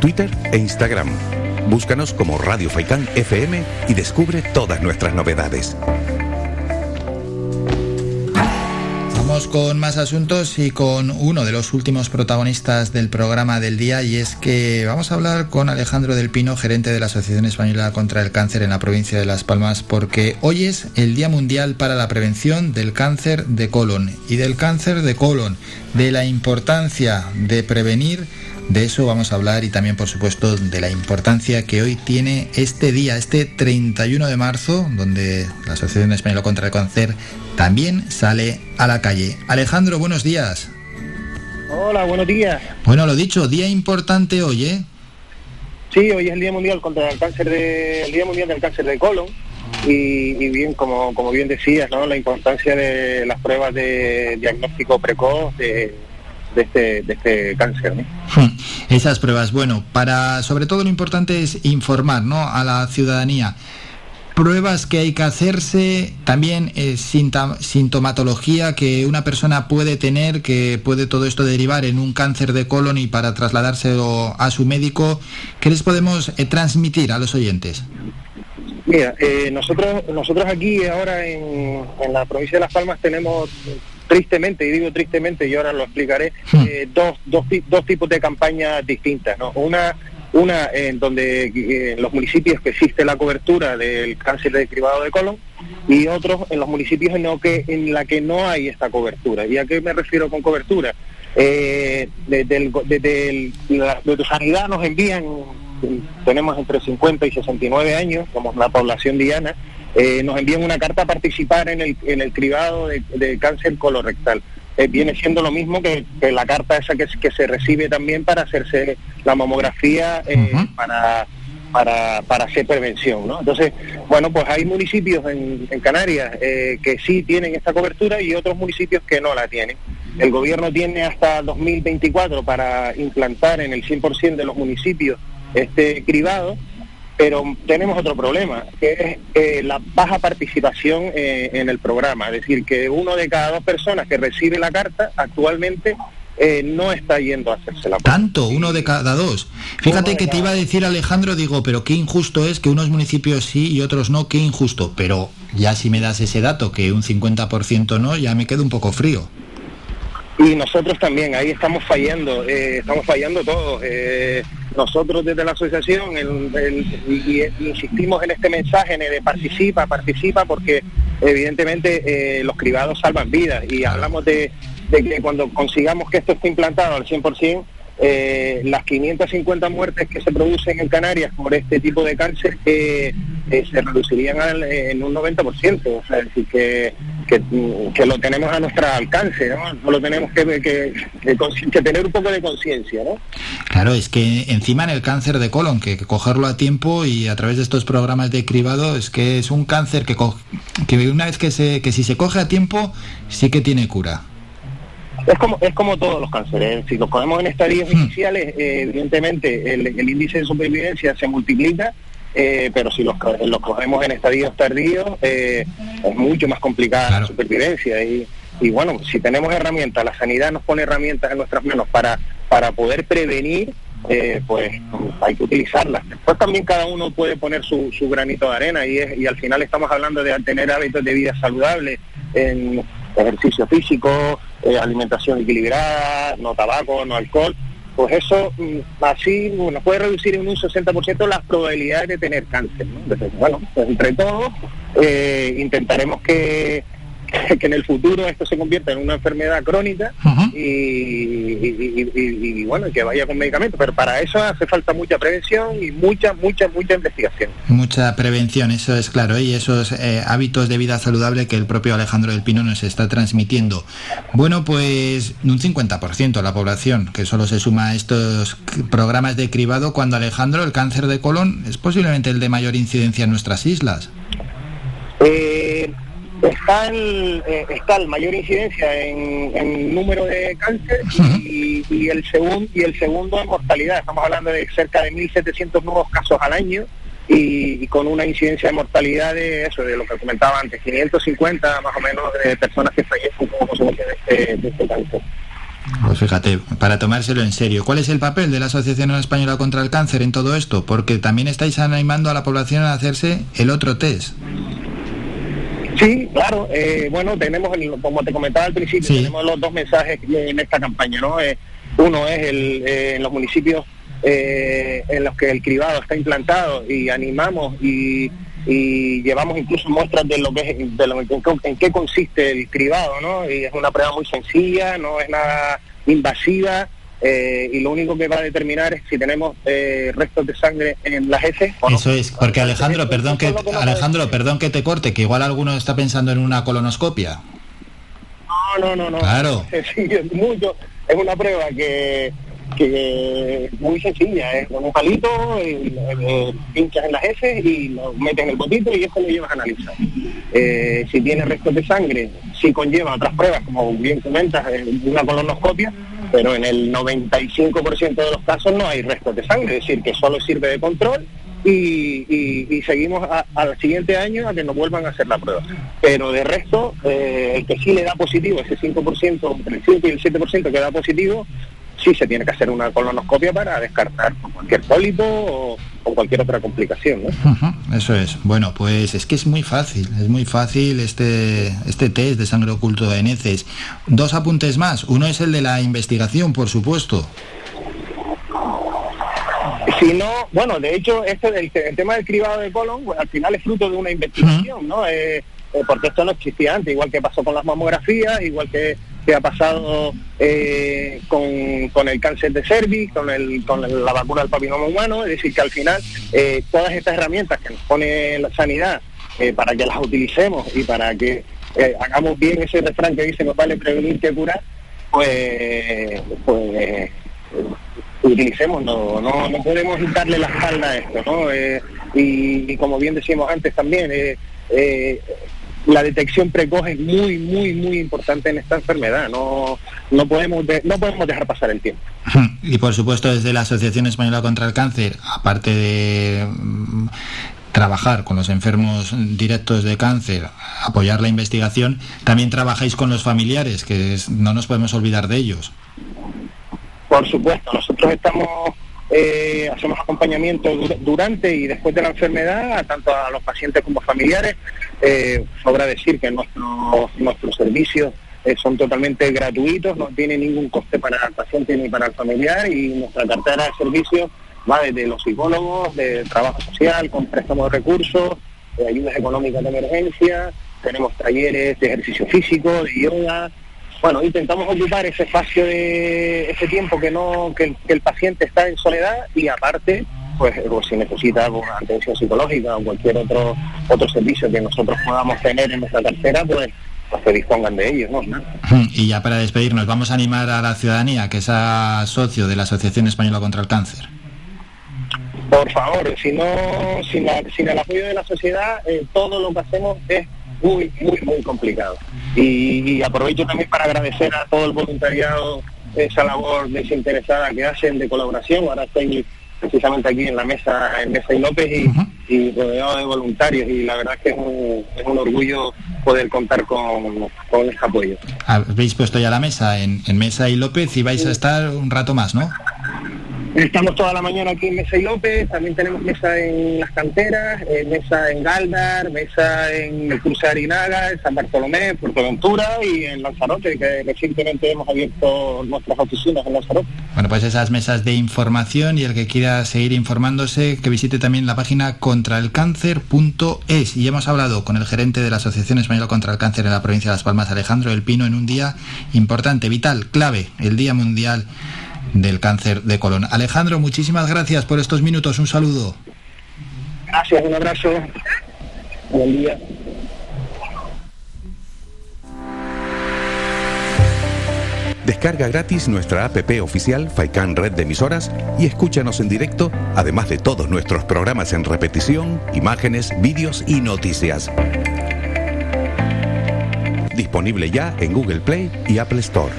Twitter e Instagram. Búscanos como Radio Faikán FM y descubre todas nuestras novedades. Vamos con más asuntos y con uno de los últimos protagonistas del programa del día y es que vamos a hablar con Alejandro del Pino, gerente de la Asociación Española contra el Cáncer en la provincia de Las Palmas, porque hoy es el Día Mundial para la Prevención del Cáncer de Colon y del cáncer de colon, de la importancia de prevenir de eso vamos a hablar y también, por supuesto, de la importancia que hoy tiene este día, este 31 de marzo, donde la Asociación Española contra el Cáncer también sale a la calle. Alejandro, buenos días. Hola, buenos días. Bueno, lo dicho, día importante hoy, ¿eh? Sí, hoy es el Día Mundial contra el Cáncer de, el Día Mundial del Cáncer de Colon. Y, y, bien, como, como bien decías, ¿no? la importancia de las pruebas de diagnóstico precoz, de, de este, de este cáncer. Hmm. Esas pruebas, bueno, para sobre todo lo importante es informar ¿no? a la ciudadanía. Pruebas que hay que hacerse, también eh, sintomatología que una persona puede tener, que puede todo esto derivar en un cáncer de colon y para trasladárselo a su médico, ¿qué les podemos eh, transmitir a los oyentes? Mira, eh, nosotros, nosotros aquí ahora en, en la provincia de Las Palmas tenemos tristemente, y digo tristemente, y ahora lo explicaré, hmm. eh, dos, dos, dos, tipos de campañas distintas. ¿no? Una, una en donde eh, en los municipios que existe la cobertura del cáncer de cribado de colon y otros en los municipios en, lo que, en la que no hay esta cobertura. ¿Y a qué me refiero con cobertura? Eh, desde, el, desde, la, sanidad nos envían, tenemos entre 50 y 69 años, somos una población diana, eh, nos envían una carta a participar en el, en el cribado de, cáncer colorectal. Eh, viene siendo lo mismo que, la carta esa que, que, se recibe también para hacerse la mamografía eh, para, para, para, hacer prevención. ¿no? Entonces, bueno, pues hay municipios en, en Canarias que sí tienen esta cobertura y otros municipios que no la tienen. El gobierno tiene hasta 2024 para implantar en el 100% de los municipios este cribado pero tenemos otro problema, que es eh, la baja participación eh, en el programa. Es decir, que uno de cada dos personas que recibe la carta actualmente eh, no está yendo a hacerse la Tanto, uno de cada dos. Fíjate que te iba a decir Alejandro, digo, pero qué injusto es que unos municipios sí y otros no, qué injusto. Pero ya si me das ese dato, que un 50% no, ya me quedo un poco frío. Y nosotros también, ahí estamos fallando, estamos fallando todos nosotros desde la asociación y, insistimos en este mensaje de participa, participa, porque evidentemente eh, los cribados salvan vidas. Y hablamos de, que cuando consigamos que esto esté implantado al 100%, eh, las 550 muertes que se producen en Canarias por este tipo de cáncer eh, eh, se reducirían en un 90%, o sea, es decir, que, que, lo tenemos a nuestro alcance, ¿no? No lo tenemos que, que, tener un poco de conciencia, ¿no? Claro, es que encima en el cáncer de colon, que, cogerlo a tiempo y a través de estos programas de cribado, es que es un cáncer que, que una vez que, se, que si se coge a tiempo, sí que tiene cura. Es como, es como todos los cánceres. Si los cogemos en estadios hmm. iniciales, eh, evidentemente el, índice de supervivencia se multiplica, eh, pero si los, los cogemos en estadios tardíos, eh, es mucho más complicada la supervivencia. Y, y bueno, si tenemos herramientas, la sanidad nos pone herramientas en nuestras manos para, para poder prevenir, pues hay que utilizarlas. Después también cada uno puede poner su, su granito de arena y, es, y al final estamos hablando de tener hábitos de vida saludables, en ejercicio físico, eh, alimentación equilibrada, no tabaco, no alcohol, pues eso mm, así nos puede reducir en un 60% las probabilidades de tener cáncer. bueno, pues entre todos eh, intentaremos que que en el futuro esto se convierta en una enfermedad crónica y, bueno, que vaya con medicamentos. Pero para eso hace falta mucha prevención y mucha, mucha, mucha investigación. Mucha prevención, eso es claro, y esos eh, hábitos de vida saludable que el propio Alejandro del Pino nos está transmitiendo. Bueno, pues un 50% de la población que solo se suma a estos programas de cribado cuando Alejandro, el cáncer de colon, es posiblemente el de mayor incidencia en nuestras islas. Eh, está el, eh, está el mayor incidencia en, número de cáncer y, el segundo y el segundo en mortalidad. Estamos hablando de cerca de 1.700 nuevos casos al año y, con una incidencia de mortalidad de eso, de lo que comentaba antes, 550 más o menos de personas que fallecen como consecuencia de este, de este cáncer. Pues fíjate, para tomárselo en serio, ¿cuál es el papel de la Asociación Española contra el Cáncer en todo esto? Porque también estáis animando a la población a hacerse el otro test. Sí, claro. Eh, bueno, tenemos, como te comentaba al principio, tenemos los dos mensajes en esta campaña, ¿no? Eh, uno es el, eh, en los municipios en los que el cribado está implantado y animamos y, llevamos incluso muestras de lo que es, de lo, en, qué consiste el cribado, ¿no? Y es una prueba muy sencilla, no es nada invasiva, eh, y lo único que va a determinar es si tenemos eh, restos de sangre en las heces. Eso es, porque Alejandro, perdón que, Alejandro, perdón que te corte, que igual alguno está pensando en una colonoscopia. No, no, no, no. Claro. Sí, es mucho, es una prueba que que es muy sencilla, es con un palito, eh, pinchas en las heces y lo metes en el botito y eso lo llevas a analizar. si tiene restos de sangre, si conlleva otras pruebas, como bien comentas, una colonoscopia, pero en el 95% de los casos no hay restos de sangre, es decir, que solo sirve de control y, seguimos al siguiente año a que nos vuelvan a hacer la prueba. Pero de resto, eh, el que sí le da positivo, ese 5%, entre el 5 y el 7% que da positivo, sí se tiene que hacer una colonoscopia para descartar cualquier pólipo o, cualquier otra complicación. eso es. Bueno, pues es que es muy fácil, es muy fácil este, este test de sangre oculto de heces. Dos apuntes más. Uno es el de la investigación, por supuesto. Si no, bueno, de hecho, este el, tema del cribado de colon, pues, al final es fruto de una investigación, ¿no? Eh, eh, porque esto no existía antes, igual que pasó con las mamografías, igual que que ha pasado eh, con, el cáncer de cervix, con, el, con la vacuna del papiloma humano, es decir, que al final eh, todas estas herramientas que nos pone la sanidad eh, para que las utilicemos y para que hagamos bien ese refrán que dice no vale prevenir que curar, pues, pues utilicemos, no, no, no podemos darle la espalda a esto, ¿no? y, como bien decíamos antes también, la detección precoz es muy, muy, muy importante en esta enfermedad. No, no, podemos, no podemos dejar pasar el tiempo. Y por supuesto, desde la Asociación Española contra el Cáncer, aparte de mm, trabajar con los enfermos directos de cáncer, apoyar la investigación, también trabajáis con los familiares, que no nos podemos olvidar de ellos. Por supuesto, nosotros estamos eh, hacemos acompañamiento durante y después de la enfermedad, tanto a los pacientes como familiares. Eh, sobra decir que nuestros, nuestros servicios eh, son totalmente gratuitos, no tiene ningún coste para el paciente ni para el familiar y nuestra cartera de servicios va desde los psicólogos, de trabajo social, con préstamos de recursos, de ayudas económicas de emergencia, tenemos talleres de ejercicio físico, de yoga, bueno, intentamos ocupar ese espacio de ese tiempo que no que el, paciente está en soledad y aparte pues, pues si necesita pues, atención psicológica o cualquier otro otro servicio que nosotros podamos tener en nuestra cartera pues pues que dispongan de ellos, ¿no? Y ya para despedirnos, vamos a animar a la ciudadanía que sea socio de la Asociación Española contra el Cáncer. Por favor, si no, sin, el apoyo de la sociedad, eh, todo lo que hacemos es muy, muy, muy complicado. Y, aprovecho también para agradecer a todo el voluntariado esa labor desinteresada que hacen de colaboración. Ahora estoy precisamente aquí en la mesa, en Mesa y López, y, rodeado de voluntarios, y la verdad es que es un, orgullo poder contar con, con este apoyo. Habéis puesto ya la mesa en, en Mesa y López y vais a estar un rato más, ¿no? Estamos toda la mañana aquí en Mesa y López, también tenemos mesa en las canteras, eh, mesa en Galdar, mesa en el Cruce de Arinaga, en San Bartolomé, Puerto Ventura y en Lanzarote, que recientemente hemos abierto nuestras oficinas en Lanzarote. Bueno, pues esas mesas de información y el que quiera seguir informándose, que visite también la página contraelcáncer.es. Y hemos hablado con el gerente de la Asociación Española contra el Cáncer en la provincia de Las Palmas, Alejandro El Pino, en un día importante, vital, clave, el Día Mundial del cáncer de colon. Alejandro, muchísimas gracias por estos minutos. Un saludo. Gracias, un abrazo. Buen día. Descarga gratis nuestra APP oficial Faikan Red de Emisoras y escúchanos en directo, además de todos nuestros programas en repetición, imágenes, vídeos y noticias. Disponible ya en Google Play y Apple Store.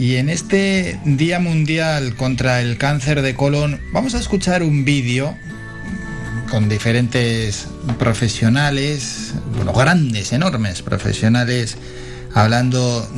Y en este Día Mundial contra el Cáncer de Colon vamos a escuchar un vídeo con diferentes profesionales, bueno, grandes, enormes profesionales, hablando